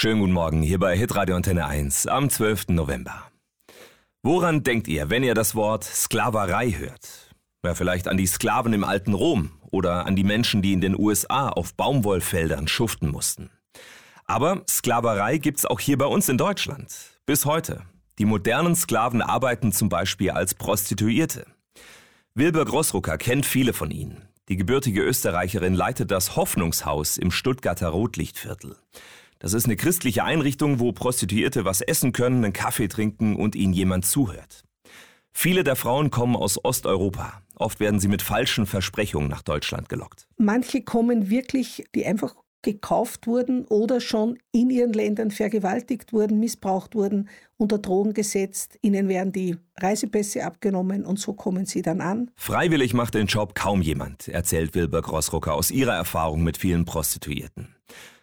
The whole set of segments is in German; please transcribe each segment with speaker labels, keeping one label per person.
Speaker 1: Schönen guten Morgen hier bei Hitradio Antenne 1 am 12. November. Woran denkt ihr, wenn ihr das Wort Sklaverei hört? Ja, vielleicht an die Sklaven im alten Rom oder an die Menschen, die in den USA auf Baumwollfeldern schuften mussten. Aber Sklaverei gibt's auch hier bei uns in Deutschland. Bis heute. Die modernen Sklaven arbeiten zum Beispiel als Prostituierte. Wilbur Grossrucker kennt viele von ihnen. Die gebürtige Österreicherin leitet das Hoffnungshaus im Stuttgarter Rotlichtviertel. Das ist eine christliche Einrichtung, wo Prostituierte was essen können, einen Kaffee trinken und ihnen jemand zuhört. Viele der Frauen kommen aus Osteuropa. Oft werden sie mit falschen Versprechungen nach Deutschland gelockt.
Speaker 2: Manche kommen wirklich, die einfach gekauft wurden oder schon in ihren Ländern vergewaltigt wurden, missbraucht wurden, unter Drogen gesetzt. Ihnen werden die Reisepässe abgenommen und so kommen sie dann an.
Speaker 1: Freiwillig macht den Job kaum jemand, erzählt Wilbur Grossrucker aus ihrer Erfahrung mit vielen Prostituierten.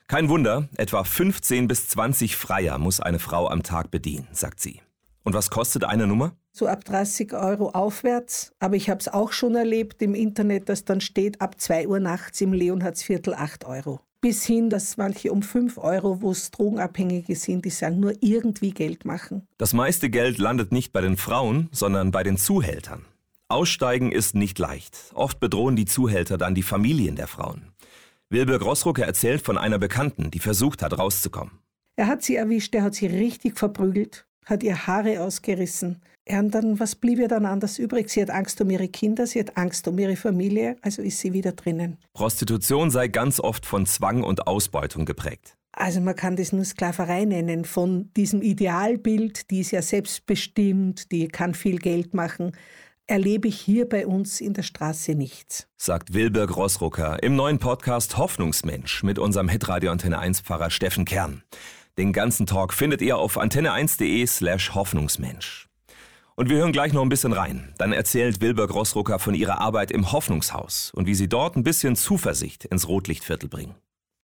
Speaker 1: Kein Wunder, etwa 15 bis 20 Freier muss eine Frau am Tag bedienen, sagt sie. Und was kostet eine Nummer?
Speaker 2: So ab 30 Euro aufwärts. Aber ich habe es auch schon erlebt im Internet, dass dann steht, ab 2 Uhr nachts im Leonhardsviertel 8 Euro. Bis hin, dass manche um 5 Euro, wo es Drogenabhängige sind, die sagen, nur irgendwie Geld machen.
Speaker 1: Das meiste Geld landet nicht bei den Frauen, sondern bei den Zuhältern. Aussteigen ist nicht leicht. Oft bedrohen die Zuhälter dann die Familien der Frauen. Wilbur Grossrucker erzählt von einer Bekannten, die versucht hat, rauszukommen.
Speaker 2: Er hat sie erwischt, er hat sie richtig verprügelt, hat ihr Haare ausgerissen. Und dann, was blieb ihr dann anders übrig? Sie hat Angst um ihre Kinder, sie hat Angst um ihre Familie, also ist sie wieder drinnen.
Speaker 1: Prostitution sei ganz oft von Zwang und Ausbeutung geprägt.
Speaker 2: Also man kann das nur Sklaverei nennen, von diesem Idealbild, die ist ja selbstbestimmt, die kann viel Geld machen, erlebe ich hier bei uns in der Straße nichts.
Speaker 1: Sagt Wilbur Grossrucker im neuen Podcast Hoffnungsmensch mit unserem Hitradio Antenne 1 Pfarrer Steffen Kern. Den ganzen Talk findet ihr auf antenne1.de slash Hoffnungsmensch. Und wir hören gleich noch ein bisschen rein. Dann erzählt Wilbur Grossrucker von ihrer Arbeit im Hoffnungshaus und wie sie dort ein bisschen Zuversicht ins Rotlichtviertel bringen.